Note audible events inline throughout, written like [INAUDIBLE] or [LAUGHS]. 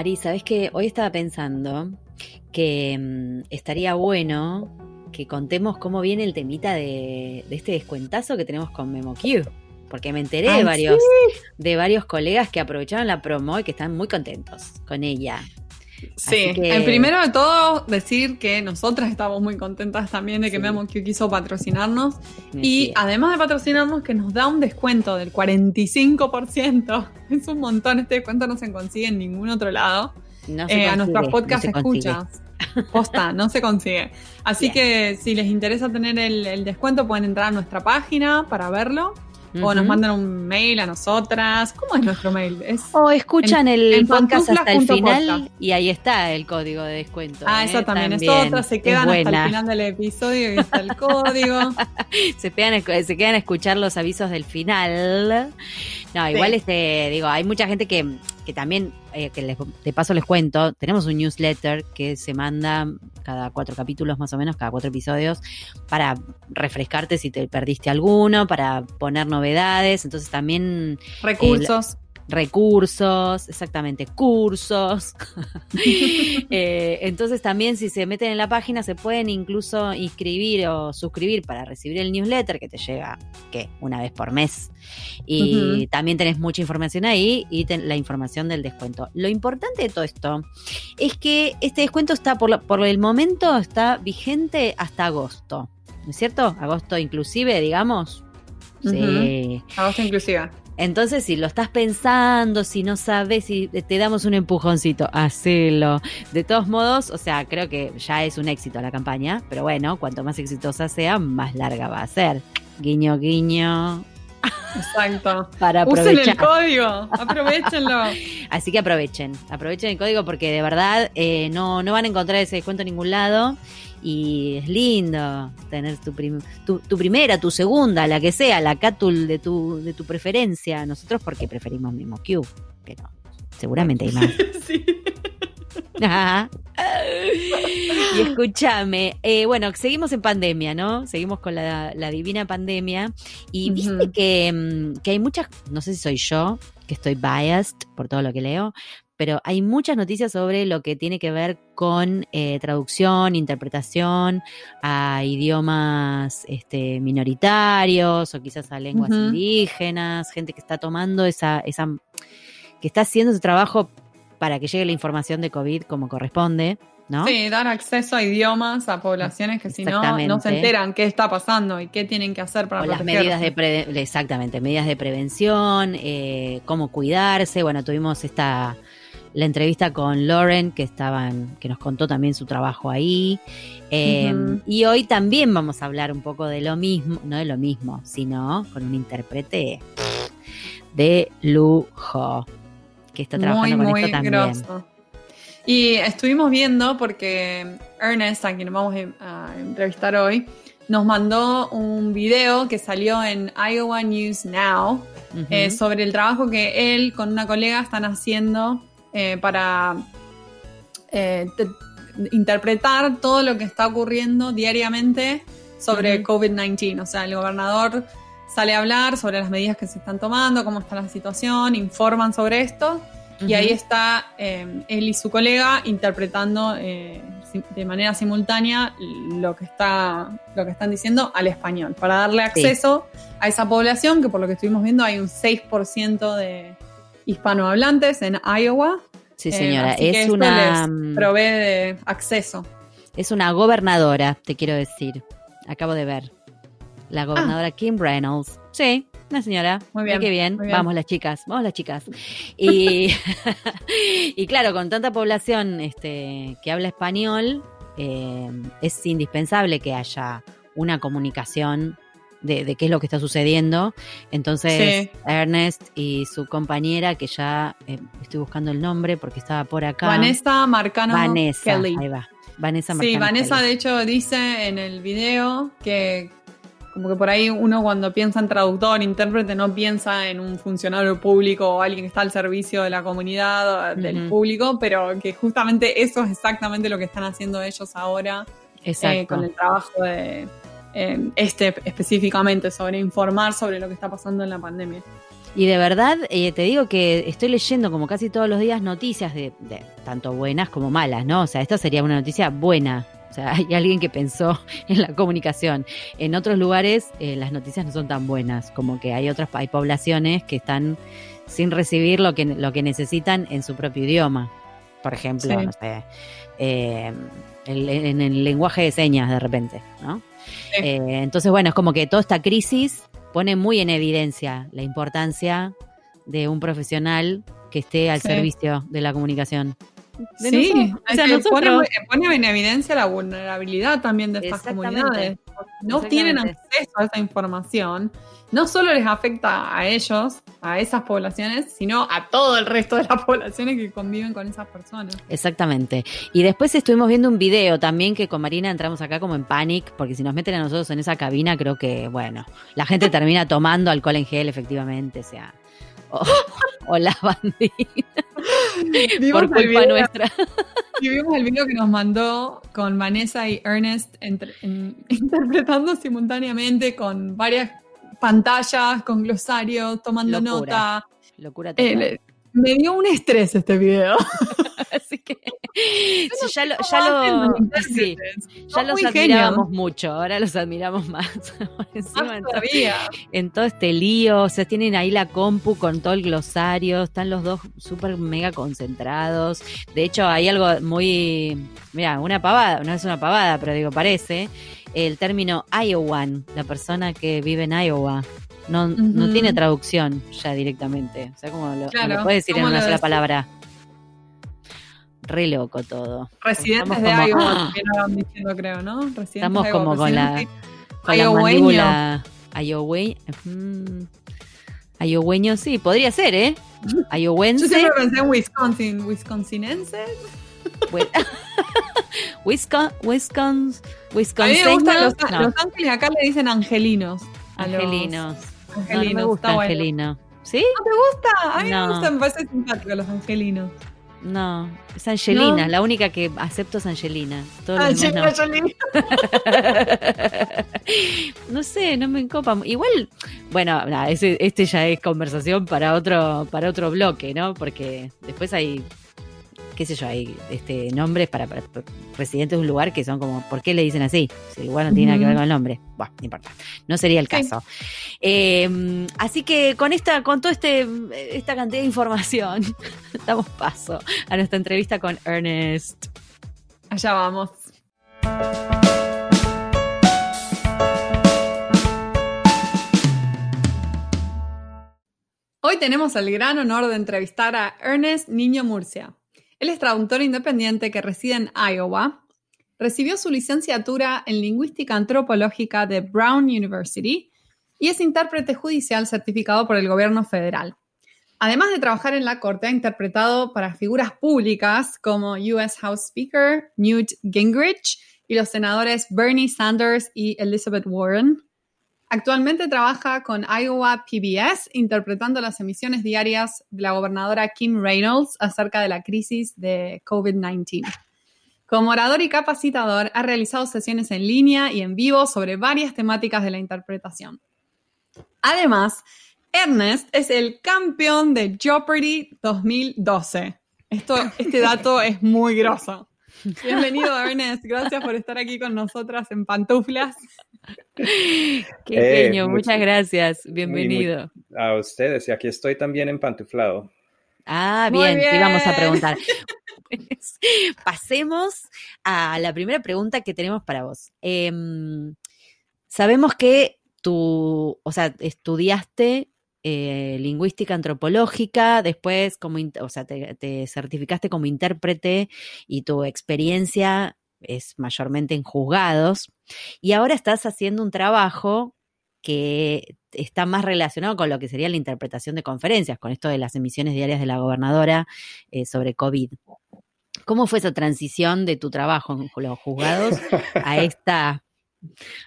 Mari, ¿sabes qué? Hoy estaba pensando que mm, estaría bueno que contemos cómo viene el temita de, de este descuentazo que tenemos con MemoQ. Porque me enteré de varios, sí. de varios colegas que aprovecharon la promo y que están muy contentos con ella. Sí, que- primero de todo decir que nosotras estamos muy contentas también de que Sí. MemoQ quiso patrocinarnos Me y además de patrocinarnos que nos da un descuento del 45%. [LAUGHS] Es un montón, este descuento no se consigue en ningún otro lado. No se Eh, a consigue, nuestros no podcast se consigue. escuchas. Posta, no se consigue. Así Bien. que si les interesa tener el, el descuento pueden entrar a nuestra página para verlo o nos mandan un mail a nosotras. ¿Cómo es nuestro mail? Es... O escuchan el en podcast hasta el final y ahí está el código de descuento. Ah, ¿eh? esa también, es También. otra. Se Es quedan hasta el final del episodio y está el código. [LAUGHS] se, escu- se quedan a escuchar los avisos del final. No, igual Sí. este, digo, hay mucha gente que, que también, eh, que les- de paso les cuento, tenemos un newsletter que se manda cada cuatro capítulos más o menos, cada cuatro episodios, para refrescarte si te perdiste alguno, para poner novedades, entonces también Recursos. Recursos, exactamente, cursos. [LAUGHS] Eh, entonces también si se meten en la página se pueden incluso inscribir o suscribir para recibir el newsletter que te llega, ¿qué? Una vez por mes. Y también tenés mucha información ahí y ten- la información del descuento. Lo importante de todo esto es que este descuento está por, lo- por el momento está vigente hasta agosto. ¿No es cierto? Agosto inclusive, digamos. Sí. Agosto inclusiva. Entonces, si lo estás pensando, si no sabes, si te damos un empujoncito, hacelo. De todos modos, o sea, creo que ya es un éxito la campaña, pero bueno, cuanto más exitosa sea, más larga va a ser. Guiño, guiño, Exacto. para Usen aprovechar. el código. Aprovechenlo. [LAUGHS] Así que aprovechen, aprovechen el código porque de verdad eh, no, no van a encontrar ese descuento en ningún lado. Y es lindo tener tu, prim- tu, tu primera, tu segunda, la que sea, la cátul de tu, de tu preferencia. Nosotros porque preferimos mismo Q, pero seguramente hay más. [LAUGHS] sí. [LAUGHS] Ajá. y escúchame, eh, bueno, seguimos en pandemia, ¿no? Seguimos con la, la divina pandemia. Y viste Ujú. que, mm, que hay muchas, no sé si soy yo, que estoy biased por todo lo que leo, pero hay muchas noticias sobre lo que tiene que ver con eh, traducción, interpretación a idiomas este, minoritarios o quizás a lenguas indígenas, gente que está tomando esa, esa, que está haciendo ese trabajo para que llegue la información de COVID como corresponde, ¿no? Sí, dar acceso a idiomas a poblaciones que si no, no se enteran qué está pasando y qué tienen que hacer para o las medidas de pre- exactamente medidas de prevención eh, cómo cuidarse. Bueno tuvimos esta la entrevista con Lauren que estaban que nos contó también su trabajo ahí Eh, Ujú. y hoy también vamos a hablar un poco de lo mismo no de lo mismo sino con un intérprete de lujo que está trabajando muy, con muy esto también grosso. Y estuvimos viendo porque Ernest, a quien vamos a entrevistar hoy, nos mandó un video que salió en Iowa News Now eh, sobre el trabajo que él con una colega están haciendo eh, para eh, te- interpretar todo lo que está ocurriendo diariamente sobre Ujú. COVID-19. O sea, el gobernador sale a hablar sobre las medidas que se están tomando, cómo está la situación, informan sobre esto. Y ahí está eh, él y su colega interpretando eh, de manera simultánea lo que, está, lo que están diciendo al español, para darle acceso a esa población, que por lo que estuvimos viendo hay un 6% de hispanohablantes en Iowa. sí Eh, señora es una les provee de acceso. Es una gobernadora, te quiero decir. Acabo de ver. La gobernadora Kim Reynolds. Sí, una señora. Ah. Muy bien, Qué bien. muy bien. Vamos las chicas, vamos las chicas. Y, [LAUGHS] y claro, con tanta población este, que habla español, eh, es indispensable que haya una comunicación de, de qué es lo que está sucediendo. Entonces, Sí. Ernest y su compañera, que ya eh, estoy buscando el nombre porque estaba por acá. Vanessa Marcano Vanessa, Kelly. ahí va. Vanessa Sí, Marcano Vanessa Kelly. de hecho dice en el video que como que por ahí uno cuando piensa en traductor, intérprete, no piensa en un funcionario público o alguien que está al servicio de la comunidad, o del público, pero que justamente eso es exactamente lo que están haciendo ellos ahora eh, con el trabajo de eh, este específicamente sobre informar sobre lo que está pasando en la pandemia. Y de verdad, eh, te digo que estoy leyendo como casi todos los días noticias de, de tanto buenas como malas, ¿no? O sea, esta sería una noticia buena. O sea, [LAUGHS] hay alguien que pensó [LAUGHS] en la comunicación. En otros lugares eh, las noticias no son tan buenas, como que hay otras, hay poblaciones que están sin recibir lo que, lo que necesitan en su propio idioma. Por ejemplo, Sí. no sé, eh, el- en el lenguaje de señas de repente, ¿no? Sí. Eh, entonces, bueno, es como que toda esta crisis pone muy en evidencia la importancia de un profesional que esté al Sí. servicio de la comunicación. De Sí, nosotros. O sea, es que pone, nosotros- pone en evidencia la vulnerabilidad también de estas comunidades. No tienen acceso a esa información. No solo les afecta a ellos, a esas poblaciones, sino a todo el resto de las [LAUGHS] poblaciones que conviven con esas personas. Exactamente. Y después estuvimos viendo un video también que con Marina entramos acá como en panic, porque si nos meten a nosotros en esa cabina, creo que, bueno, la gente termina tomando alcohol en gel, efectivamente, o sea. [LAUGHS] O, o la bandina Vimos por culpa video- nuestra. Y vimos el video que nos mandó con Vanessa y Ernest entre- en- [LAUGHS] interpretando simultáneamente con varias pantallas, con glosarios, tomando Locura. nota. Locura Eh, total. le- me dio un estrés este video. [LAUGHS] Ya lo, ¿Cómo ya lo, sí, ya los admirábamos mucho, ahora los admiramos más. [LAUGHS] Encima, en, to- todavía. en todo este lío, o sea, tienen ahí la compu con todo el glosario, están los dos súper mega concentrados. De hecho, hay algo muy, mira, una pavada, no es una pavada, pero digo, parece, el término Iowan, la persona que vive en Iowa. No, no tiene traducción ya directamente. O sea, como lo, Claro, lo puedes decir en ¿cómo una sola palabra. Re loco todo. Residentes Estamos de como- Iowa ¡Ah! también estaban diciendo, creo, ¿no? Residentes Estamos de Iowa, como con la, con la mandíbula Iowe, mm, Ioweño, sí, podría ser, ¿eh? Yo Iowense, siempre pensé en Wisconsin, Wisconsinense. Wi- [LAUGHS] Wisconsin, Wisconsin, A mí me gustan los, Wisconsin, no, los ángeles, acá le dicen angelinos. a los angelinos. No, no Angelinos, me gusta está bueno. angelino. ¿Sí? ¿No te gusta? A mí No. me gusta, me parece simpático los angelinos. No, es Angelina, ¿No? la única que acepto es Angelina. Todos los Angelina demás Jolie. no. [LAUGHS] no sé, no me copa. Igual, bueno, ese- este ya es conversación para otro, para otro bloque, ¿no? Porque después hay, qué sé yo, hay este nombres para, para residentes de un lugar que son como, ¿por qué le dicen así? Si el lugar no tiene nada que ver con el nombre. Bueno, no importa. No sería el Sí. caso. Eh, así que con esta, con toda este, esta cantidad de información, [LAUGHS] damos paso a nuestra entrevista con Ernest. Allá vamos. Hoy tenemos el gran honor de entrevistar a Ernest Niño Murcia. Él es traductor independiente que reside en Iowa. Recibió su licenciatura en Lingüística Antropológica de Brown University y es intérprete judicial certificado por el gobierno federal. Además de trabajar en la corte, ha interpretado para figuras públicas como US House Speaker Newt Gingrich y los senadores Bernie Sanders y Elizabeth Warren. Actualmente trabaja con Iowa PBS interpretando las emisiones diarias de la gobernadora Kim Reynolds acerca de la crisis de COVID-19. Como orador y capacitador, ha realizado sesiones en línea y en vivo sobre varias temáticas de la interpretación. Además, Ernest es el campeón de Jeopardy 2012. Esto, este dato es muy grosso. [LAUGHS] Bienvenido, Ernest. Gracias por estar aquí con nosotras en pantuflas. [LAUGHS] Qué Eh, genio, muchas gracias. muy- Bienvenido. A ustedes, y aquí estoy también empantuflado. Ah, Muy bien, te íbamos a bien. preguntar. [LAUGHS] Pues, Pasemos a la primera pregunta que tenemos para vos. Em, sabemos que tú, o sea, estudiaste eh, lingüística antropológica, después como, o sea, te, te certificaste como intérprete y tu experiencia es mayormente en juzgados, y ahora estás haciendo un trabajo que está más relacionado con lo que sería la interpretación de conferencias, con esto de las emisiones diarias de la gobernadora eh, sobre COVID. ¿Cómo fue esa transición de tu trabajo en los juzgados a esta, a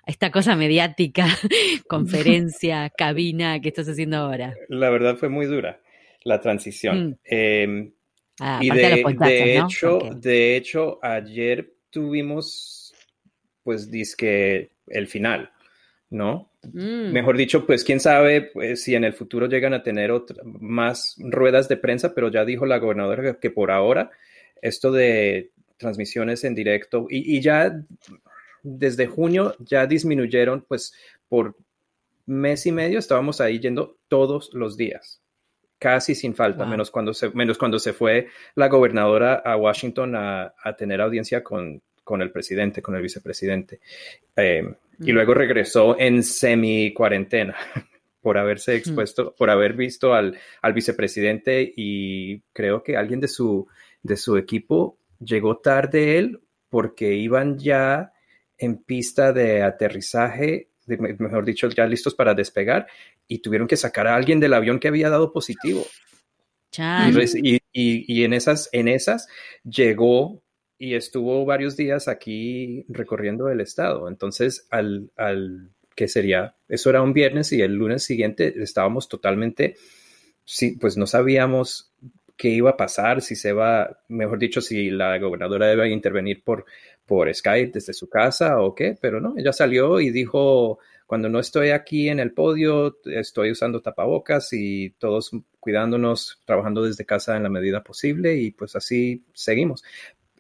esta cosa mediática, [LAUGHS] conferencia, cabina que estás haciendo ahora? La verdad fue muy dura la transición. Mm. Eh, Ah, y de hecho, de hecho, ayer tuvimos, pues, disque el final, ¿no? Mm. Mejor dicho, pues quién sabe pues, si en el futuro llegan a tener más ruedas de prensa, pero ya dijo la gobernadora que, por ahora esto de transmisiones en directo y, ya desde junio ya disminuyeron, pues por mes y medio estábamos ahí yendo todos los días, casi sin falta, menos, cuando se, menos cuando se fue la gobernadora a Washington a, tener audiencia con, con, el presidente, con el vicepresidente. Eh, y mm. luego regresó en semi cuarentena [LAUGHS] por haberse mm. expuesto, por haber visto al, al, vicepresidente y creo que alguien de su, de su equipo llegó tarde él porque iban ya en pista de aterrizaje, mejor dicho, ya listos para despegar y tuvieron que sacar a alguien del avión que había dado positivo. Y, y, y, en esas, en esas llegó y estuvo varios días aquí recorriendo el estado. Entonces, al, al que sería, eso era un viernes y el lunes siguiente estábamos totalmente, sí, pues no sabíamos qué iba a pasar, si se va, mejor dicho, si la gobernadora debe intervenir por, por Skype desde su casa o qué, pero no, ella salió y dijo, cuando no estoy aquí en el podio, estoy usando tapabocas y todos cuidándonos, trabajando desde casa en la medida posible y pues así seguimos.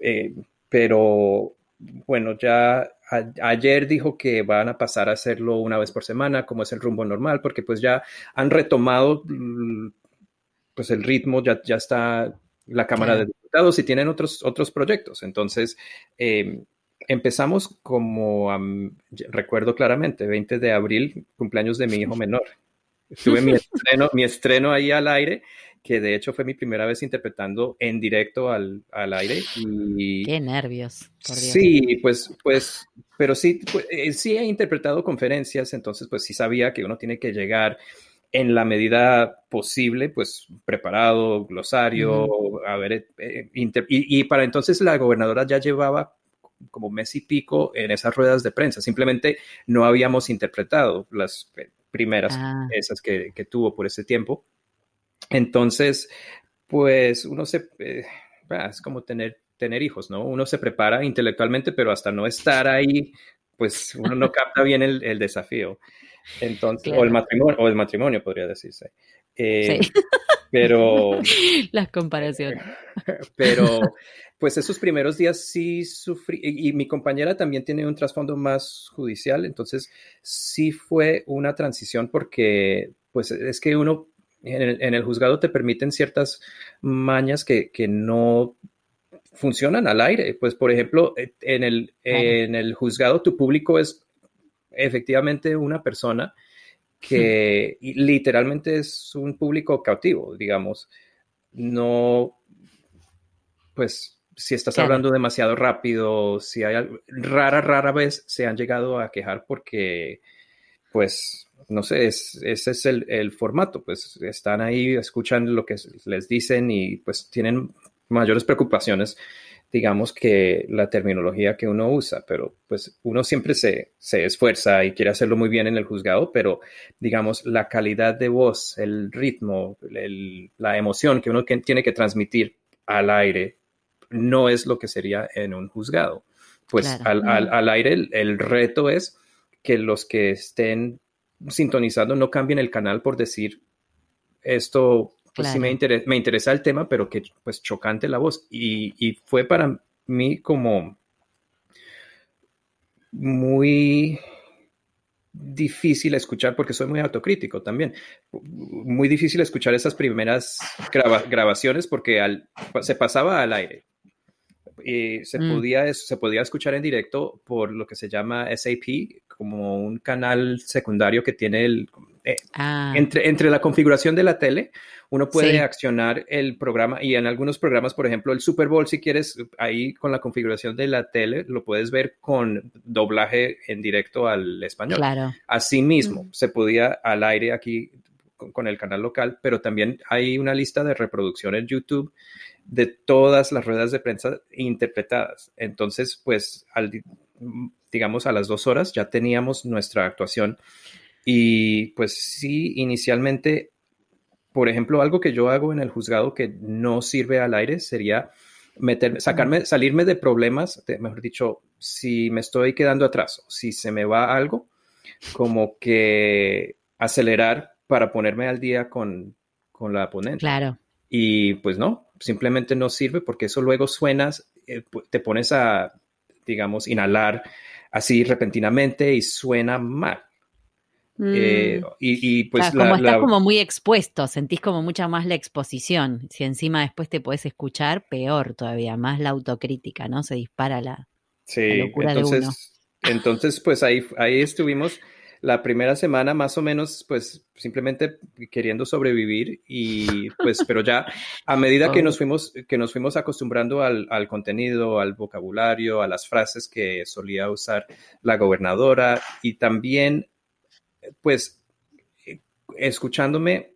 Eh, pero bueno, ya ayer dijo que van a pasar a hacerlo una vez por semana, como es el rumbo normal, porque pues ya han retomado mm, pues el ritmo, ya, ya está la Cámara de Diputados y tienen otros, otros proyectos. Entonces, em, empezamos como, recuerdo claramente, 20 de abril, cumpleaños de mi hijo [LAUGHS] menor. Tuve mi estreno, mi estreno ahí al aire que de hecho fue mi primera vez interpretando en directo al, al aire. Y, Qué nervios. Sí, pues, pues, pero sí, pues, eh, sí he interpretado conferencias, entonces pues sí sabía que uno tiene que llegar en la medida posible, pues preparado, glosario, a ver, eh, y, y, para entonces la gobernadora ya llevaba como mes y pico en esas ruedas de prensa, simplemente no habíamos interpretado las eh, primeras, ah. esas que, que tuvo por ese tiempo. Entonces, pues uno se, eh, es como tener, tener hijos, ¿no? Uno se prepara intelectualmente, pero hasta no estar ahí, pues uno no capta bien el, desafío. Entonces, o el matrimonio, o el matrimonio podría decirse. Eh, sí. [LAUGHS] Pero. Las comparaciones. [LAUGHS] Pero, pues esos primeros días sí sufrí, y, y mi compañera también tiene un trasfondo más judicial, entonces sí fue una transición porque, pues es que uno en el, juzgado te permiten ciertas mañas que, no funcionan al aire. Pues, por ejemplo, eh, en el, en el juzgado tu público es efectivamente una persona que literalmente es un público cautivo, digamos. No, pues, si estás hablando demasiado rápido, si hay rara, rara vez se han llegado a quejar porque, pues, no sé, ese es el, formato, pues están ahí, escuchan lo que les dicen y pues tienen mayores preocupaciones, digamos, que la terminología que uno usa, pero pues uno siempre se, esfuerza y quiere hacerlo muy bien en el juzgado, pero digamos, la calidad de voz, el ritmo, la emoción que uno tiene que transmitir al aire no es lo que sería en un juzgado. Pues al, aire el reto es que los que estén sintonizando no cambien el canal por decir esto, pues sí me, interesa, me interesa el tema, pero que pues chocante la voz. Y, fue para mí como muy difícil escuchar porque soy muy autocrítico también. Muy difícil escuchar esas primeras grabaciones porque se pasaba al aire. Y se, mm. podía, se podía escuchar en directo por lo que se llama SAP, como un canal secundario que tiene el... Eh, ah. entre, entre la configuración de la tele, uno puede accionar el programa y en algunos programas, por ejemplo, el Super Bowl, si quieres, ahí con la configuración de la tele, lo puedes ver con doblaje en directo al español. Claro. Asimismo, se podía al aire aquí con, el canal local, pero también hay una lista de reproducción en YouTube de todas las ruedas de prensa interpretadas. Entonces, pues, al, digamos, a las dos horas ya teníamos nuestra actuación. Y pues sí, inicialmente, por ejemplo, algo que yo hago en el juzgado que no sirve al aire sería meterme, sacarme, salirme de problemas, mejor dicho, si me estoy quedando atrás, si se me va algo, como que acelerar para ponerme al día con, con la ponente. Claro. Y pues no, simplemente no sirve porque eso luego suenas, eh, te pones a, digamos, inhalar así repentinamente y suena mal. Eh, Mm. y, y, pues Claro, la- como estás la- como muy expuesto, sentís como mucha más la exposición. Si encima después te podés escuchar, peor todavía, más la autocrítica, ¿no? Se dispara la. Sí, la locura de entonces, uno. entonces pues ahí, ahí estuvimos la primera semana más o menos pues simplemente queriendo sobrevivir y pues pero ya a medida que nos fuimos que nos fuimos acostumbrando al, al contenido, al vocabulario, a las frases que solía usar la gobernadora y también pues escuchándome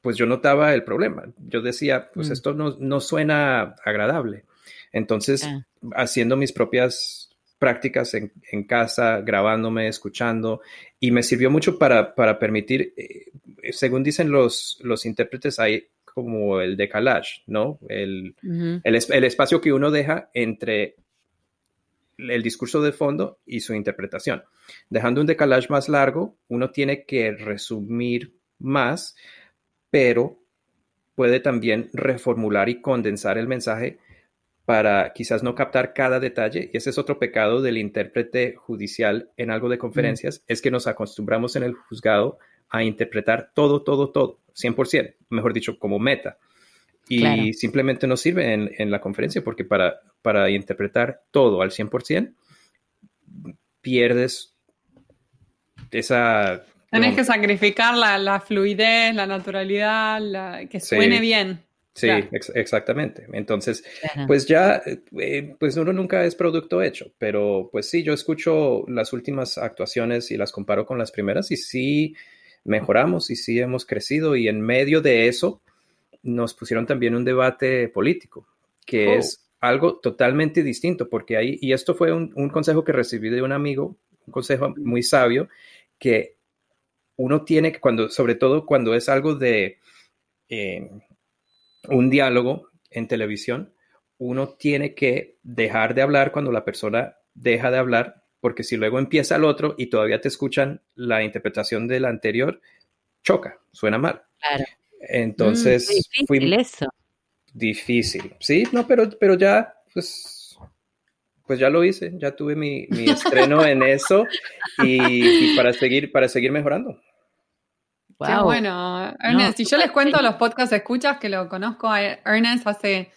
pues yo notaba el problema. Yo decía, pues Mm. esto no, no suena agradable. Entonces, Ah. haciendo mis propias prácticas en, en casa, grabándome, escuchando, y me sirvió mucho para, para permitir, eh, según dicen los, los intérpretes, hay como el decalage, ¿no? El, Ujú. el, es- el espacio que uno deja entre el discurso de fondo y su interpretación. Dejando un decalage más largo, uno tiene que resumir más, pero puede también reformular y condensar el mensaje para quizás no captar cada detalle. Y ese es otro pecado del intérprete judicial en algo de conferencias, es que nos acostumbramos en el juzgado a interpretar todo, todo, todo, 100%, mejor dicho, como meta. Y Claro. simplemente no sirve en, en la conferencia porque para, para interpretar todo al 100%, pierdes esa... Digamos, que sacrificar la, la fluidez, la naturalidad, la- que Sí. suene bien. Sí, Claro. ex- exactamente. Entonces, pues ya, eh, pues uno nunca es producto hecho, pero pues sí, yo escucho las últimas actuaciones y las comparo con las primeras y sí mejoramos y sí hemos crecido y en medio de eso nos pusieron también un debate político, que Oh. es algo totalmente distinto, porque ahí, y esto fue un, un consejo que recibí de un amigo, un consejo muy sabio, que uno tiene que, cuando, sobre todo cuando es algo de eh, un diálogo en televisión, uno tiene que dejar de hablar cuando la persona deja de hablar, porque si luego empieza el otro y todavía te escuchan la interpretación del anterior, choca, suena mal. Claro. Entonces, Mm, difícil fui eso. difícil. Sí, no, pero, pero ya, pues, pues ya lo hice, ya tuve mi, mi estreno en eso y, y para seguir, para seguir mejorando. Qué bueno, Ernest. No, y yo les cuento a los podcast escuchas que lo conozco a Ernest hace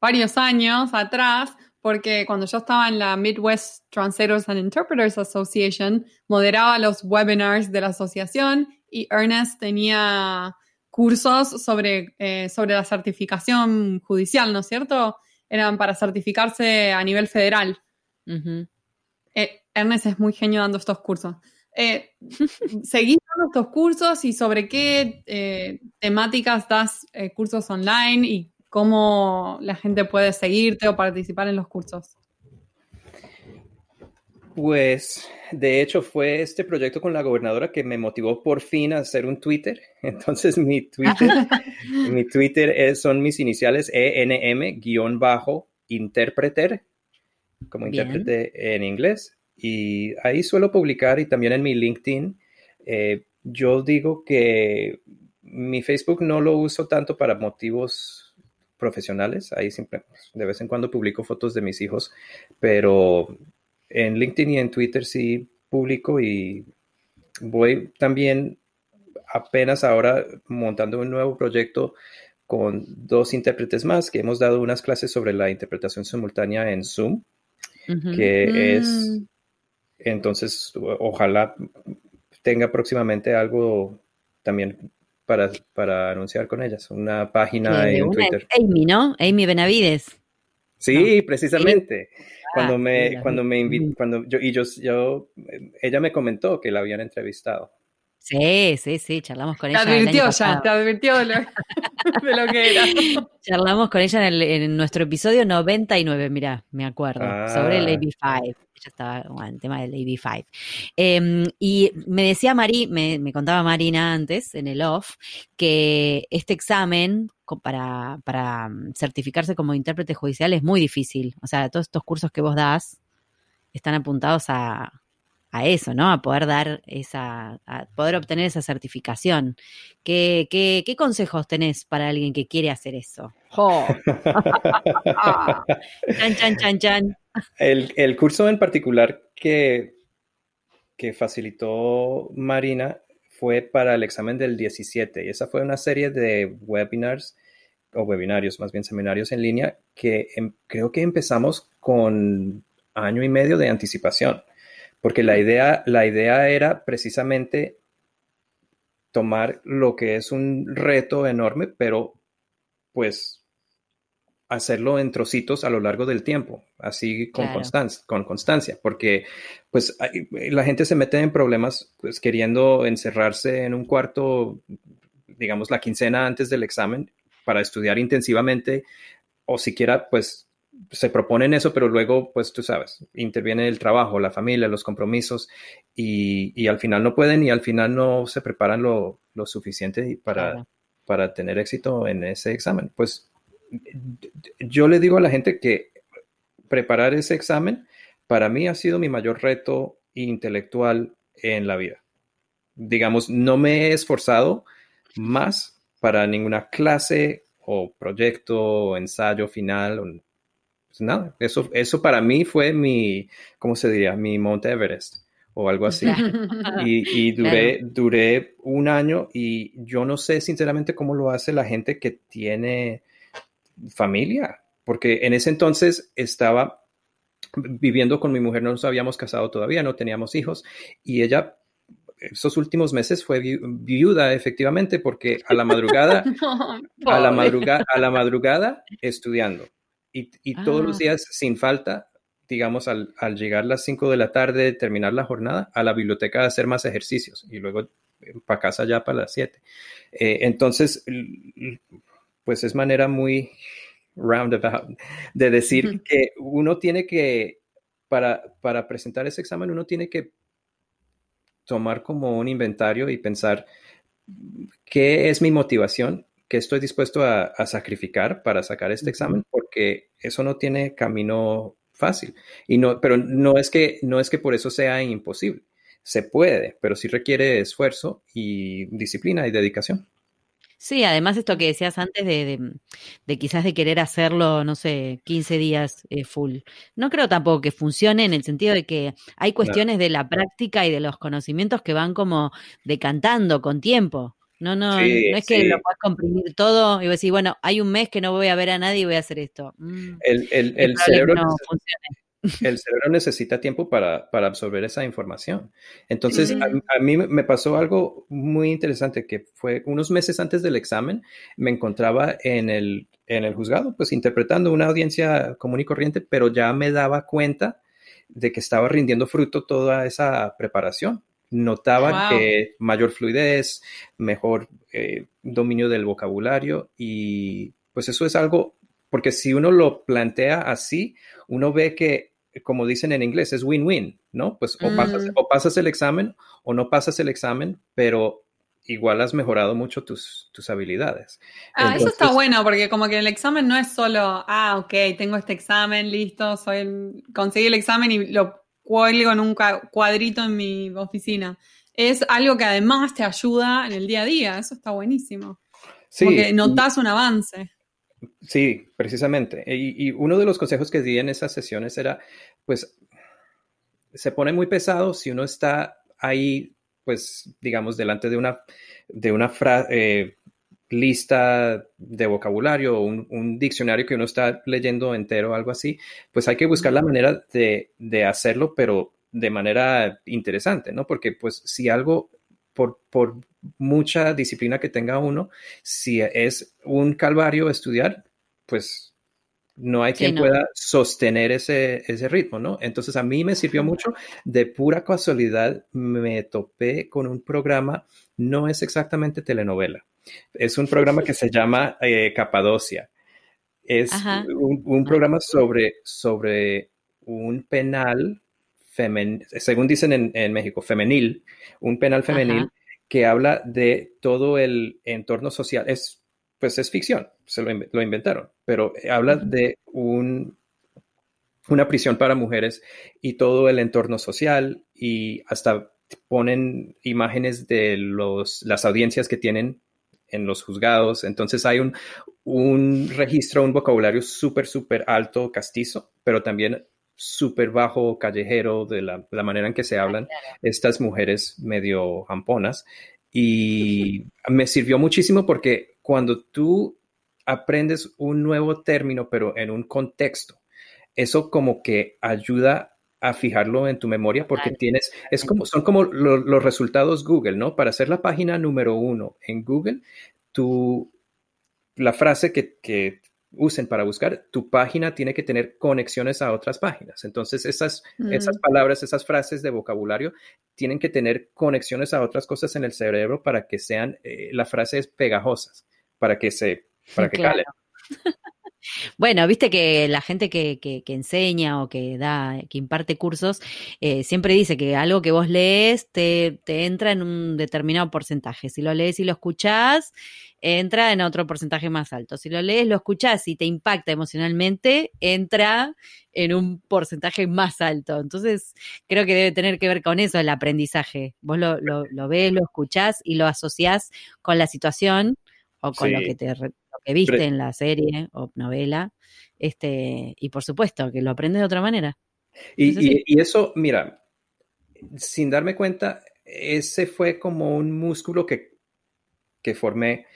varios años atrás, porque cuando yo estaba en la Midwest Translators and Interpreters Association, moderaba los webinars de la asociación y Ernest tenía cursos sobre, eh, sobre la certificación judicial, ¿no es cierto? Eran para certificarse a nivel federal. Eh, Ernest es muy genio dando estos cursos. Eh, [LAUGHS] ¿Seguís dando estos cursos y sobre qué eh, temáticas das eh, cursos online y cómo la gente puede seguirte o participar en los cursos? Pues de hecho fue este proyecto con la gobernadora que me motivó por fin a hacer un Twitter. [LAUGHS] Entonces mi Twitter, [LAUGHS] mi Twitter es, son mis iniciales E ENM-interpreter, como intérprete en inglés. Y ahí suelo publicar y también en mi LinkedIn. Eh, yo digo que mi Facebook no lo uso tanto para motivos profesionales. Ahí siempre, de vez en cuando publico fotos de mis hijos, pero en LinkedIn y en Twitter sí publico y voy también apenas ahora montando un nuevo proyecto con dos intérpretes más que hemos dado unas clases sobre la interpretación simultánea en Zoom, que Mm. es entonces o- ojalá tenga próximamente algo también para, para anunciar con ellas, una página en una Twitter. Amy, ¿no? Amy Benavides. Sí, precisamente. Cuando Ah, me, mira, cuando me invitó, ujú. cuando yo, y yo, yo, ella me comentó que la habían entrevistado. Sí, sí, sí, charlamos con Te ella. el año advirtió ya, te advirtió de lo, [LAUGHS] de lo que era. [LAUGHS] Charlamos con ella en, el- en nuestro episodio 99, mirá, me acuerdo, Ah. sobre el AB5. Ella estaba bueno, el tema del AB5. Eh, y me decía Mari, me, me contaba Marina antes, en el off, que este examen para, para mm, certificarse como intérprete judicial es muy difícil. O sea, todos estos cursos que vos das están apuntados a, a eso, ¿no? A poder dar esa, a poder obtener esa certificación. ¿Qué, qué, qué consejos tenés para alguien que quiere hacer eso? [LAUGHS] chan, chan, chan, chan. El, curso en particular que, que facilitó Marina fue para el examen del 17 y esa fue una serie de webinars o webinarios, más bien seminarios en línea, que em, creo que empezamos con año y medio de anticipación porque la idea, la idea era precisamente tomar lo que es un reto enorme, pero pues hacerlo en trocitos a lo largo del tiempo, así con, constancia, con constancia, porque pues la gente se mete en problemas pues queriendo encerrarse en un cuarto, digamos, la quincena antes del examen para estudiar intensivamente o siquiera pues se proponen eso, pero luego, pues tú sabes, interviene el trabajo, la familia, los compromisos y, al final no pueden y al final no se preparan lo, suficiente para, para tener éxito en ese examen. Pues yo le digo a la gente que preparar ese examen para mí ha sido mi mayor reto intelectual en la vida. Digamos, no me he esforzado más para ninguna clase o proyecto o ensayo final pues nada, eso, eso para mí fue mi, ¿cómo se diría? Mi Monte Everest o algo así. [LAUGHS] Y, duré, duré un año y yo no sé sinceramente cómo lo hace la gente que tiene familia, porque en ese entonces estaba viviendo con mi mujer, no nos habíamos casado todavía, no teníamos hijos y ella esos últimos meses fue viuda efectivamente porque a la madrugada [LAUGHS] a la madrugada a la madrugada estudiando y, todos los ah. días sin falta, digamos, al, llegar las 5 de la tarde, terminar la jornada, a la biblioteca a hacer más ejercicios y luego eh, para casa ya para las 7. Eh, entonces, pues es manera muy roundabout de decir que uno tiene que, para, para presentar ese examen, uno tiene que tomar como un inventario y pensar qué es mi motivación que estoy dispuesto a, sacrificar para sacar este examen, porque eso no tiene camino fácil. Y no, pero no es que no es que por eso sea imposible. Se puede, pero sí requiere esfuerzo y disciplina y dedicación. Sí, además esto que decías antes de, de, quizás de querer hacerlo, no sé, 15 días eh, full. No creo tampoco que funcione en el sentido de que hay cuestiones de la práctica y de los conocimientos que van como decantando con tiempo. No, no, no es que lo puedas comprimir todo y decir, bueno, hay un mes que no voy a ver a nadie y voy a hacer esto. Mm. el, el, cerebro el cerebro necesita tiempo para, para absorber esa información. Entonces, a, mí me pasó algo muy interesante, que fue unos meses antes del examen, me encontraba en el, en el juzgado, pues interpretando una audiencia común y corriente, pero ya me daba cuenta de que estaba rindiendo fruto toda esa preparación. Notaba que mayor fluidez, mejor eh, dominio del vocabulario y pues eso es algo, porque si uno lo plantea así, uno ve que, como dicen en inglés, es win-win, ¿no? Pues o, pasas, mm. o pasas el examen o no pasas el examen, pero igual has mejorado mucho tus, tus habilidades. Ah, eso está bueno, porque como que el examen no es solo, ah, ok, tengo este examen, listo, soy conseguí el examen y lo cuelgo en un cuadrito en mi oficina. Es algo que además te ayuda en el día a día, eso está buenísimo. Sí. Porque notas un avance. Sí, precisamente. Y, uno de los consejos que di en esas sesiones era, pues, se pone muy pesado si uno está ahí, pues, digamos, delante de una, de una eh, lista de vocabulario o un, diccionario que uno está leyendo entero o algo así, pues hay que buscar la manera de, hacerlo, pero de manera interesante, ¿no? Porque pues si algo, por, por mucha disciplina que tenga uno, si es un calvario estudiar, pues no hay quien pueda sostener ese, ese, ritmo, ¿no? Entonces a mí me sirvió mucho. De pura casualidad me topé con un programa, no es exactamente telenovela, es un programa que se llama eh, Capadocia. Es un, programa sobre, sobre un penal, femen, según dicen en, México, femenil, un penal femenil que habla de todo el entorno social. Es, pues es ficción, se lo, inventaron, pero habla de un, una prisión para mujeres y todo el entorno social y hasta ponen imágenes de los, las audiencias que tienen en los juzgados. Entonces hay un, un registro, un vocabulario súper, súper alto, castizo, pero también súper bajo, callejero, de la, la, manera en que se hablan estas mujeres medio jamponas. Y me sirvió muchísimo porque cuando tú aprendes un nuevo término, pero en un contexto, eso como que ayuda a fijarlo en tu memoria porque tienes, es como, son como los resultados Google, ¿no? Para hacer la página número uno en Google, tu, la frase que, que usen para buscar, tu página tiene que tener conexiones a otras páginas. Entonces, esas, esas mm. palabras, esas frases de vocabulario tienen que tener conexiones a otras cosas en el cerebro para que sean eh, las frases pegajosas, para que se, para [LAUGHS] que calen. [LAUGHS] Bueno, viste que la gente que, que, enseña o que da, que imparte cursos, eh, siempre dice que algo que vos lees te, te, entra en un determinado porcentaje. Si lo lees y lo escuchás, entra en otro porcentaje más alto. Si lo lees, lo escuchás y te impacta emocionalmente, entra en un porcentaje más alto. Entonces, creo que debe tener que ver con eso el aprendizaje. Vos lo, lo, lo ves, lo escuchás y lo asociás con la situación o con lo que te que viste en la serie o novela, este, y por supuesto que lo aprendes de otra manera. Y, eso, mira, sin darme cuenta, ese fue como un músculo que, que formé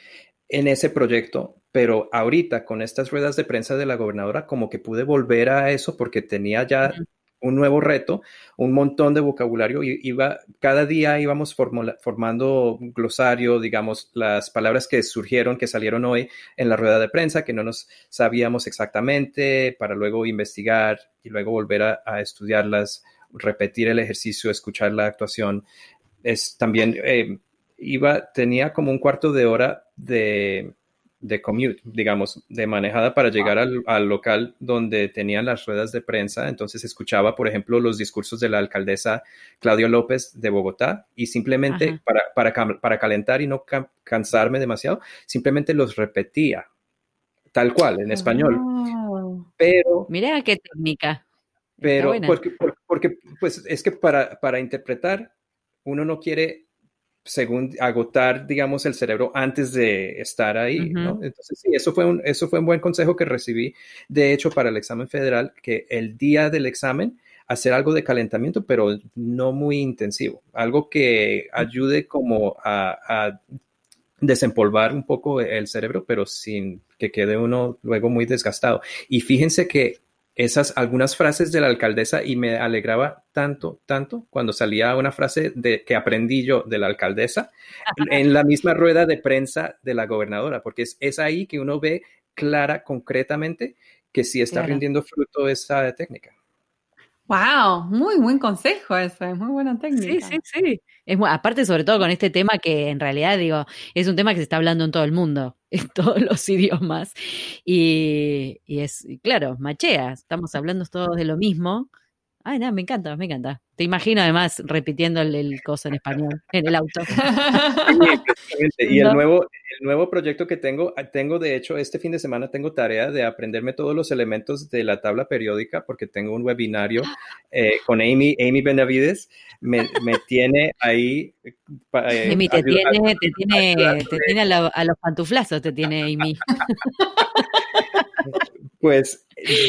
en ese proyecto, pero ahorita con estas ruedas de prensa de la gobernadora, como que pude volver a eso porque tenía ya un nuevo reto, un montón de vocabulario. Y iba, cada día íbamos formando un glosario, digamos, las palabras que surgieron, que salieron hoy en la rueda de prensa, que no nos sabíamos exactamente, para luego investigar y luego volver a, estudiarlas, repetir el ejercicio, escuchar la actuación. Es también, eh, iba, tenía como un cuarto de hora de de commute, digamos, de manejada para llegar al, local donde tenían las ruedas de prensa. Entonces escuchaba, por ejemplo, los discursos de la alcaldesa Claudio López de Bogotá y simplemente para, para, para, calentar y no cansarme demasiado, simplemente los repetía tal cual en español. Pero... Mira qué técnica. Pero porque, porque, pues es que para, para interpretar uno no quiere según agotar, digamos, el cerebro antes de estar ahí, ¿no? Entonces, sí, eso fue, un, eso fue un buen consejo que recibí, de hecho, para el examen federal, que el día del examen, hacer algo de calentamiento, pero no muy intensivo, algo que ayude como a, a desempolvar un poco el cerebro, pero sin que quede uno luego muy desgastado. Y fíjense que esas algunas frases de la alcaldesa y me alegraba tanto, tanto cuando salía una frase de, que aprendí yo de la alcaldesa en la misma rueda de prensa de la gobernadora, porque es, es ahí que uno ve clara, concretamente, que sí está rindiendo fruto esa técnica. Wow, muy buen consejo eso, es muy buena técnica. Sí, sí, sí. Es aparte, sobre todo con este tema que en realidad, digo, es un tema que se está hablando en todo el mundo, en [LAUGHS] todos los idiomas. Y, y es, claro, machea, estamos hablando todos de lo mismo. Ay, no, me encanta, me encanta. Te imagino además repitiendo el, el coso en español en el auto. y el nuevo, el nuevo proyecto que tengo, ah, tengo de hecho este fin de semana tengo tarea de aprenderme todos los elementos de la tabla periódica porque tengo un webinario eh, con Amy, Amy Benavides. Me, me tiene ahí. Eh, Amy, te tiene, te tiene, te tiene a, a los pantuflazos, te tiene Amy. [LAUGHS] Pues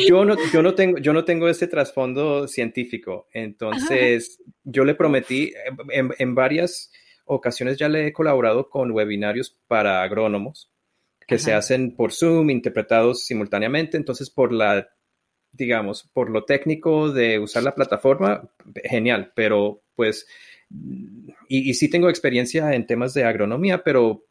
yo no, yo no tengo, yo no tengo ese trasfondo científico. Entonces, yo le prometí en, varias ocasiones ya le he colaborado con webinarios para agrónomos que se hacen por Zoom, interpretados simultáneamente. Entonces, por la, digamos, por lo técnico de usar la plataforma, genial, pero pues, y, y sí tengo experiencia en temas de agronomía, pero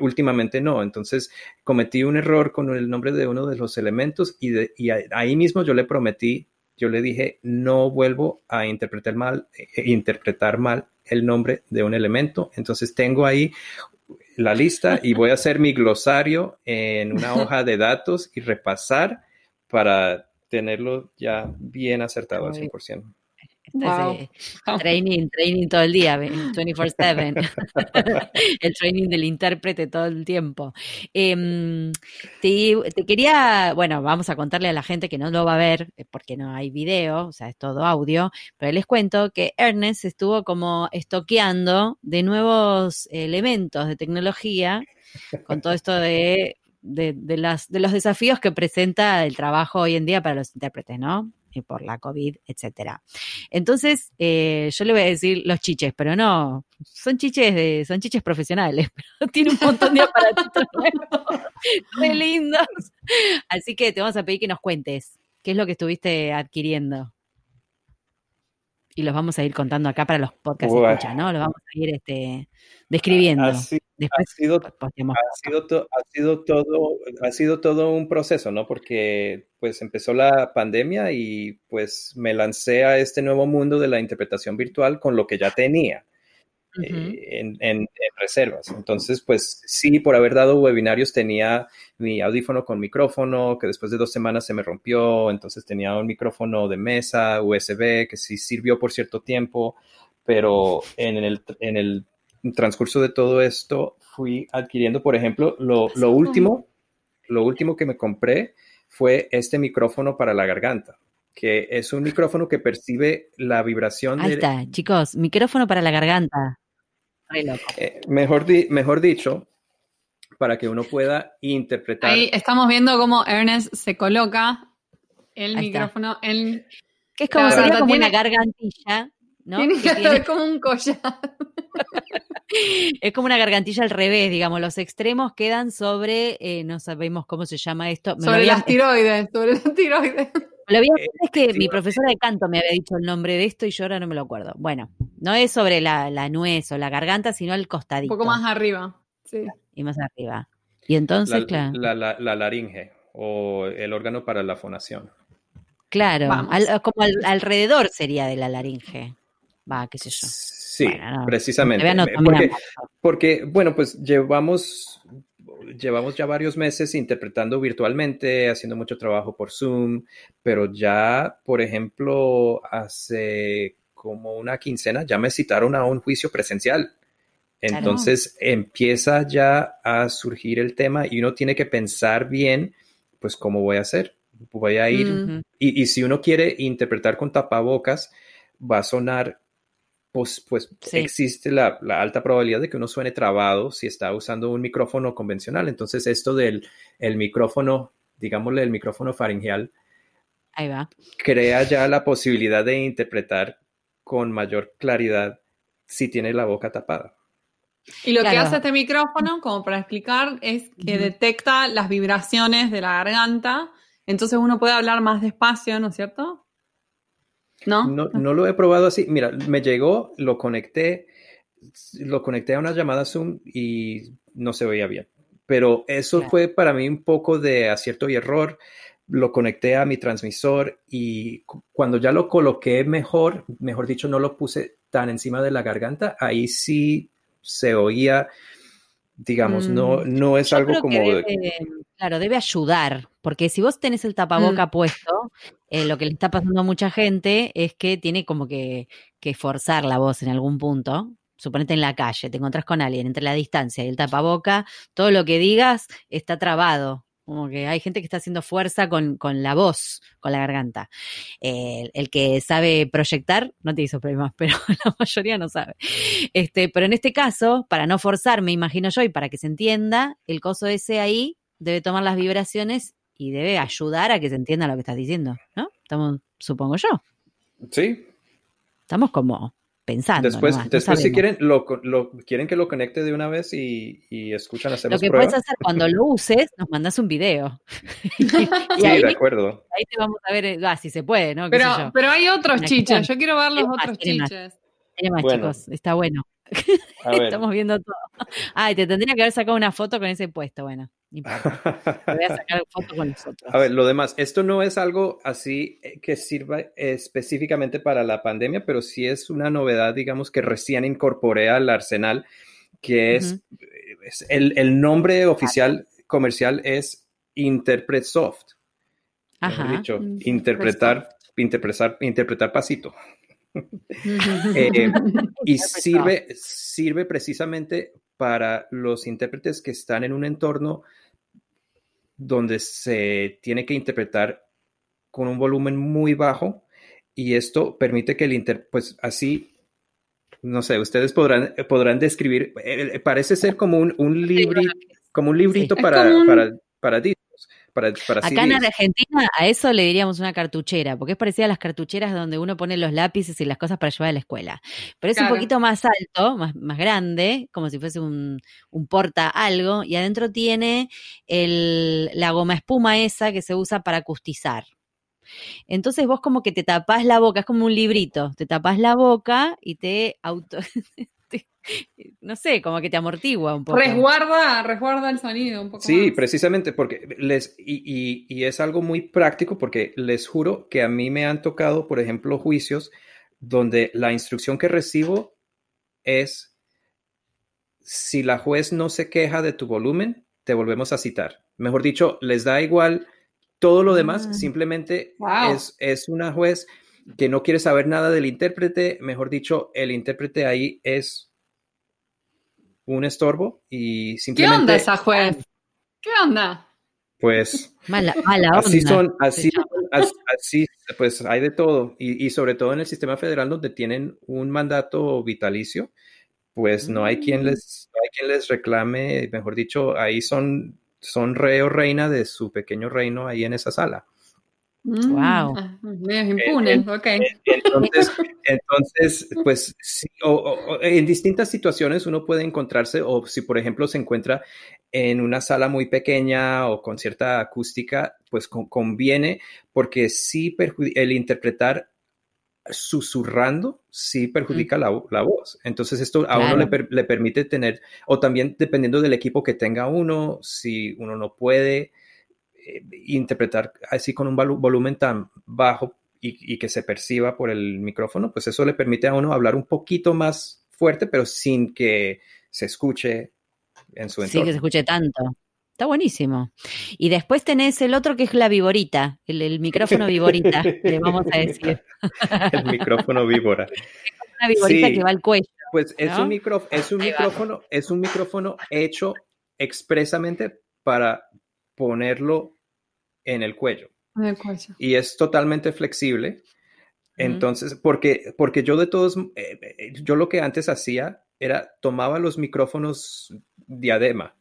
últimamente no. Entonces cometí un error con el nombre de uno de los elementos y, ahí mismo yo le prometí, yo le dije, no vuelvo a interpretar mal, eh, interpretar mal el nombre de un elemento. Entonces tengo ahí la lista y voy a hacer mi glosario en una [LAUGHS] hoja de datos y repasar para tenerlo ya bien acertado al 100%. [LAUGHS] Training, training todo el día, 24/7. [LAUGHS] el training del intérprete todo el tiempo. Em, te, quería, bueno, vamos a contarle a la gente que no lo va a ver eh, porque no hay video, o sea, es todo audio, pero les cuento que Ernest estuvo como estoqueando de nuevos elementos de tecnología con todo esto de de, las, de los desafíos que presenta el trabajo hoy en día para los intérpretes, ¿no? Y por la COVID, etcétera. Entonces, eh, yo le voy a decir los chiches, pero no, son chiches de, son chiches profesionales, [LAUGHS] pero tiene un montón de aparatitos [LAUGHS] nuevos, muy lindos. Así que te vamos a pedir que nos cuentes qué es lo que estuviste adquiriendo. Y los vamos a ir contando acá para los podcasts que escuchan, ¿no? Los vamos a ir este, describiendo. Después, ha, sido, ha, sido, todo, ha sido todo un proceso, ¿no? Porque pues empezó la pandemia y pues me lancé a este nuevo mundo de la interpretación virtual con lo que ya tenía. Eh, en, en, reservas. Entonces, pues sí, por haber dado webinarios tenía mi audífono con micrófono, que después de dos semanas se me rompió, entonces tenía un micrófono de mesa, USB, que sí sirvió por cierto tiempo, pero en el, en el transcurso de todo esto fui adquiriendo, por ejemplo, lo, lo último, lo último que me compré fue este micrófono para la garganta que es un micrófono que percibe la vibración. Ahí está, chicos, micrófono para la garganta. Eh, mejor, mejor dicho, para que uno pueda interpretar. Ahí estamos viendo cómo Ernest se coloca el micrófono en. Que es como, sería como una gargantilla, ¿no? Tiene que como un collar. Es como una gargantilla al revés, digamos, los extremos quedan sobre, eh, no sabemos cómo se llama esto. sobre las tiroides, sobre las tiroides. [LAUGHS] Lo había, eh, es que mi profesora de canto me había dicho el nombre de esto y yo ahora no me lo acuerdo. Bueno, no es sobre la, nuez o la garganta, sino el costadito. Un poco más arriba, sí. Y más arriba. Y entonces, la, claro. La, laringe o el órgano para la fonación. Claro, como alrededor sería de la laringe. Va, qué sé yo. Sí, precisamente. Porque, porque, bueno, pues llevamos llevamos ya varios meses interpretando virtualmente, haciendo mucho trabajo por Zoom, pero ya, por ejemplo, hace como una quincena ya me citaron a un juicio presencial. Entonces empieza ya a surgir el tema y uno tiene que pensar bien, pues, cómo voy a hacer. Voy a ir. y, y si uno quiere interpretar con tapabocas, va a sonar pues, pues existe la, alta probabilidad de que uno suene trabado si está usando un micrófono convencional. Entonces, esto del el micrófono, digámosle el micrófono faringeal, Ahí va. crea ya la posibilidad de interpretar con mayor claridad si tiene la boca tapada. Y lo que hace este micrófono, como para explicar, es que detecta las vibraciones de la garganta, entonces uno puede hablar más despacio, ¿no es cierto? ¿No? ¿No? lo he probado así. Mira, me llegó, lo conecté, lo conecté a una llamada Zoom y no se veía bien. Pero eso fue para mí un poco de acierto y error. Lo conecté a mi transmisor y cuando ya lo coloqué mejor, mejor dicho, no lo puse tan encima de la garganta, ahí sí se oía digamos, no, mm, no es algo como... claro, debe ayudar, porque si vos tenés el tapaboca mm. puesto, eh, lo que le está pasando a mucha gente es que tiene como que, que forzar la voz en algún punto. Suponete en la calle, te encontrás con alguien entre la distancia y el tapaboca, todo lo que digas está trabado. Como que hay gente que está haciendo fuerza con, con la voz, con la garganta. el que sabe proyectar no te hizo problemas, [LAUGHS] pero la mayoría no sabe. Este, pero en este caso, para no forzar, me imagino yo, y para que se entienda, el coso ese ahí debe tomar las vibraciones y debe ayudar a que se entienda lo que estás diciendo, ¿no? Estamos, supongo yo. Sí. Estamos como pensando. Después, después si quieren, lo, quieren que lo conecte de una vez y, y escuchan, hacemos Lo que puedes hacer cuando lo uses, nos mandas un video. [LAUGHS] sí, de acuerdo. Ahí te vamos a ver, eh, ah, si se puede, ¿no? Pero, pero hay otros chiches, yo quiero ver los otros chiches. Tiene más, chicos, está bueno. Estamos viendo todo. Ay, te tendría que haber sacado una foto con ese puesto, bueno. Voy a sacar [LAUGHS] foto con nosotros. A ver, lo demás, esto no es algo así eh, que sirva específicamente para la pandemia, pero sí es una novedad, digamos, que recién incorporé al arsenal, que es, el, nombre oficial comercial es Interpret Soft. Ajá. Dicho, interpretar, interpretar, interpretar pasito. Eh, [LAUGHS] y sirve, sirve precisamente para los intérpretes que están en un entorno donde se tiene que interpretar con un volumen muy bajo y esto permite que el inter, pues así, no sé, ustedes podrán, podrán describir, eh, parece ser como un, un, como un librito para, para, para Acá en Argentina a eso le diríamos una cartuchera, porque es parecida a las cartucheras donde uno pone los lápices y las cosas para llevar a la escuela. Pero es un poquito más alto, más, más grande, como si fuese un, un porta algo, y adentro tiene el, la goma espuma esa que se usa para acustizar. Entonces vos como que te tapás la boca, es como un librito, te tapás la boca y te auto... [LAUGHS] [LAUGHS] no sé, como que te amortigua un poco. Resguarda, resguarda el sonido un poco. Sí, precisamente, porque les, y, y, es algo muy práctico, porque les juro que a mí me han tocado, por ejemplo, juicios donde la instrucción que recibo es, si la juez no se queja de tu volumen, te volvemos a citar. Mejor dicho, les da igual todo lo demás, ah. simplemente es, es una juez que no quiere saber nada del intérprete, mejor dicho, el intérprete ahí es un estorbo y simplemente... ¿Qué onda esa juez? ¿Qué onda? Pues mala, mala onda. así son, así, [LAUGHS] así, pues hay de todo y, sobre todo en el sistema federal donde tienen un mandato vitalicio, pues no hay quien mm. les, no hay quien les reclame, mejor dicho, ahí son, son rey o reina de su pequeño reino ahí en esa sala. Wow. Mm, ah, impunes, ok. Entonces, entonces pues sí, o, en distintas situaciones uno puede encontrarse, o si por ejemplo se encuentra en una sala muy pequeña o con cierta acústica, pues conviene porque sí el interpretar susurrando sí perjudica la, la, voz. Entonces esto a uno le, le permite tener, o también dependiendo del equipo que tenga uno, si uno no puede eh, interpretar así con un volumen tan bajo y, que se perciba por el micrófono, pues eso le permite a uno hablar un poquito más fuerte, pero sin que se escuche en su entorno. Sí, que se escuche tanto. Está buenísimo. Y después tenés el otro que es la viborita, el, micrófono viborita, [LAUGHS] le vamos a decir. el micrófono víbora. [LAUGHS] Una viborita que va al cuello. Pues es un, micro, es un micrófono, es un micrófono hecho expresamente para ponerlo en el cuello. Y es totalmente flexible. Entonces, porque, porque yo de todos, eh, eh, yo lo que antes hacía era tomaba los micrófonos diadema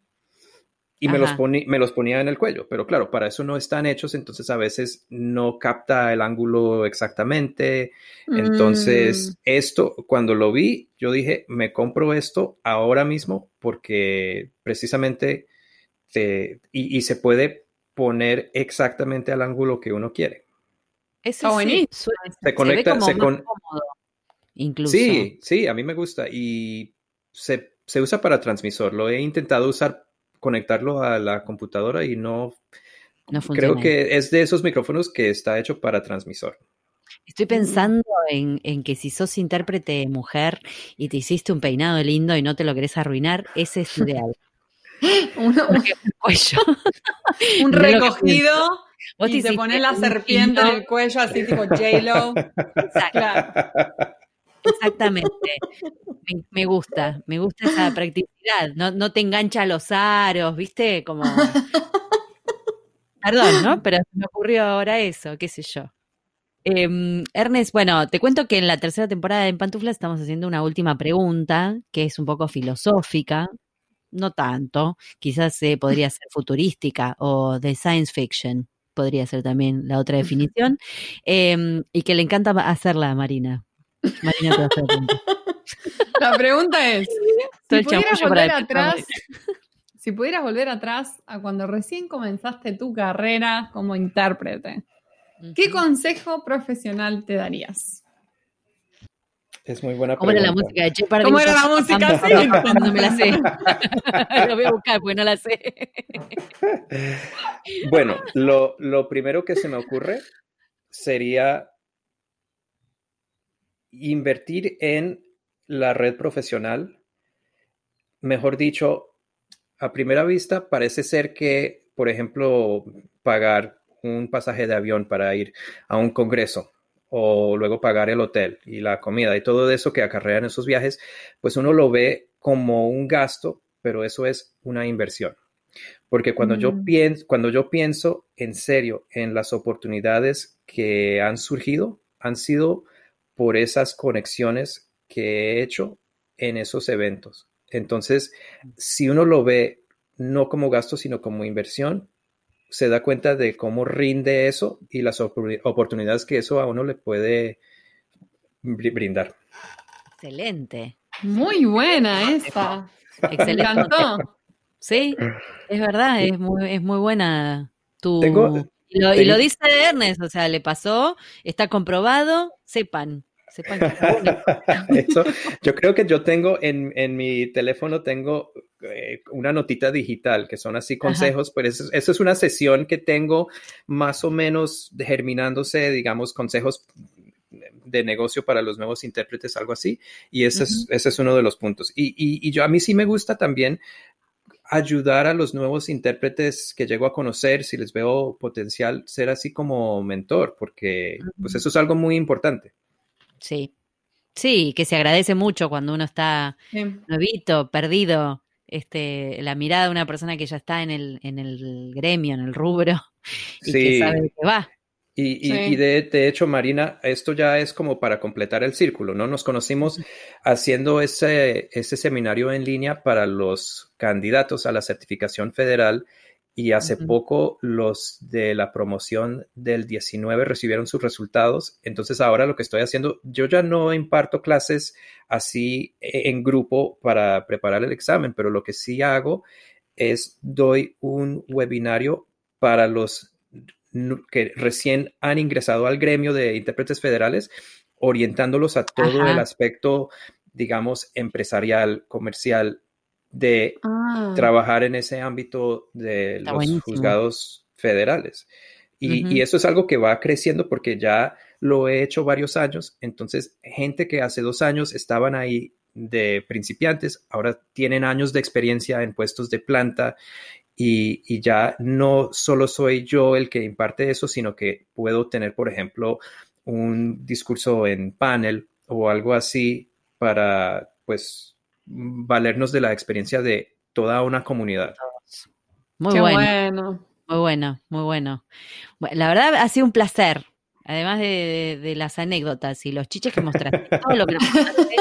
y me los, me los ponía en el cuello, pero claro, para eso no están hechos, entonces a veces no capta el ángulo exactamente. Entonces, mm. esto, cuando lo vi, yo dije, me compro esto ahora mismo porque precisamente y, se puede poner exactamente al ángulo que uno quiere. Eso sí, se conecta, se, cómodo, incluso. Sí, sí, a mí me gusta y se, usa para transmisor. Lo he intentado usar, conectarlo a la computadora y no, no creo que es de esos micrófonos que está hecho para transmisor. Estoy pensando en, en, que si sos intérprete mujer y te hiciste un peinado lindo y no te lo querés arruinar, ese es [LAUGHS] ideal. [LAUGHS] un, cuello. [LAUGHS] un recogido y te pones la serpiente en el cuello así tipo [LAUGHS] J-Lo. Exactamente. Me, gusta, me gusta esa practicidad. No, no te engancha los aros, ¿viste? Como. Perdón, ¿no? Pero me ocurrió ahora eso, qué sé yo. Eh, Ernest, bueno, te cuento que en la tercera temporada de Pantuflas estamos haciendo una última pregunta, que es un poco filosófica, no tanto, quizás eh, podría ser futurística o de science fiction, podría ser también la otra definición, em, y que le encanta hacerla a Marina. Marina te [LAUGHS] La pregunta es, [LAUGHS] si pudieras volver atrás, si pudieras volver atrás a cuando recién comenzaste tu carrera como intérprete, ¿qué consejo profesional te darías? Es muy buena ¿Cómo era la música de Che ¿Cómo era la música? Sí, no me la sé. [LAUGHS] lo voy a buscar porque no la sé. [LAUGHS] bueno, lo, lo primero que se me ocurre sería invertir en la red profesional. Mejor dicho, a primera vista parece ser que, por ejemplo, pagar un pasaje de avión para ir a un congreso o luego pagar el hotel y la comida y todo eso que acarrean esos viajes, pues uno lo ve como un gasto, pero eso es una inversión. Porque cuando, yo Mm. pienso, cuando yo pienso en serio en las oportunidades que han surgido, han sido por esas conexiones que he hecho en esos eventos. Entonces, si uno lo ve no como gasto, sino como inversión, se da cuenta de cómo rinde eso y las opor- oportunidades que eso a uno le puede bri- brindar. Excelente. Muy buena esa. Me Excelente. Sí, es verdad, es muy, es muy buena tu. Tengo- y, lo, y lo dice Ernest, o sea, le pasó, está comprobado, sepan, sepan que está bueno. [LAUGHS] Eso, yo creo que yo tengo en, en mi teléfono tengo eh, una notita digital que son así consejos, pero eso, eso es una sesión que tengo más o menos germinándose, digamos, consejos de negocio para los nuevos intérpretes, algo así. Y ese, es, ese es uno de los puntos. Y, y, y yo a mí sí me gusta también ayudar a los nuevos intérpretes que llego a conocer, si les veo potencial, ser así como mentor, porque pues eso es algo muy importante. Sí, sí, que se agradece mucho cuando uno está Sí. nuevito, perdido, este, la mirada de una persona que ya está en el, en el gremio, en el rubro, [LAUGHS] y que sabe de qué va. Y, y- Sí. y de, de hecho, Marina, esto ya es como para completar el círculo, ¿no? Nos conocimos haciendo ese, ese seminario en línea para los candidatos a la certificación federal y hace poco los de la promoción del 19 recibieron sus resultados. Entonces ahora lo que estoy haciendo, yo ya no imparto clases así en grupo para preparar el examen, pero lo que sí hago es doy un webinario para los que recién han ingresado al gremio de intérpretes federales, orientándolos a todo Ajá. el aspecto, digamos, empresarial, comercial, de Ah, trabajar en ese ámbito de Está los buenísimo. juzgados federales. Y, y eso es algo que va creciendo porque ya lo he hecho varios años. Entonces, gente que hace dos años estaban ahí de principiantes, ahora tienen años de experiencia en puestos de planta y, y ya no solo soy yo el que imparte eso, sino que puedo tener, por ejemplo, un discurso en panel o algo así para, pues, valernos de la experiencia de toda una comunidad. Muy bueno, bueno. muy bueno, muy bueno. Bueno, La verdad ha sido un placer, además de, de- de las anécdotas y los chiches que mostraste, [LAUGHS] todo lo que nos mostraste,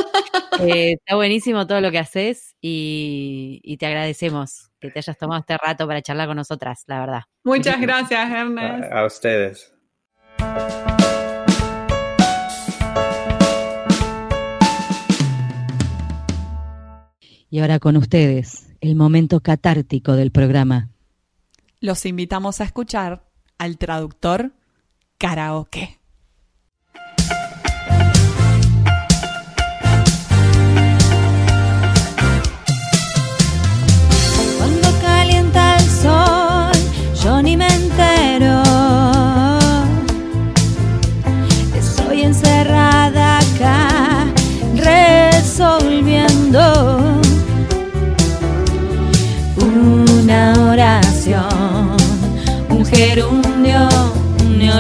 eh, está buenísimo todo lo que haces y, y te agradecemos que te hayas tomado este rato para charlar con nosotras, la verdad. Muchas gracias, Ernest. A, a ustedes. Y ahora con ustedes, el momento catártico del programa. Los invitamos a escuchar al traductor karaoke.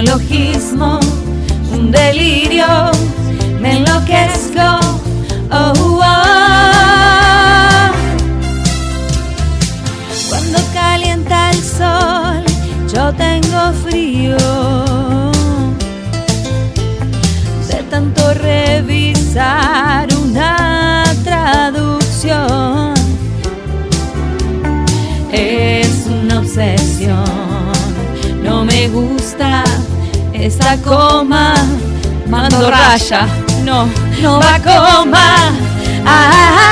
Neologismo, un delirio. Me enloquezco. Oh, oh. Cuando calienta el sol, yo tengo frío. Esa coma. Mando raya. No, no va coma. Ah,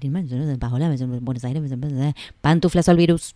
Pantuflas al virus.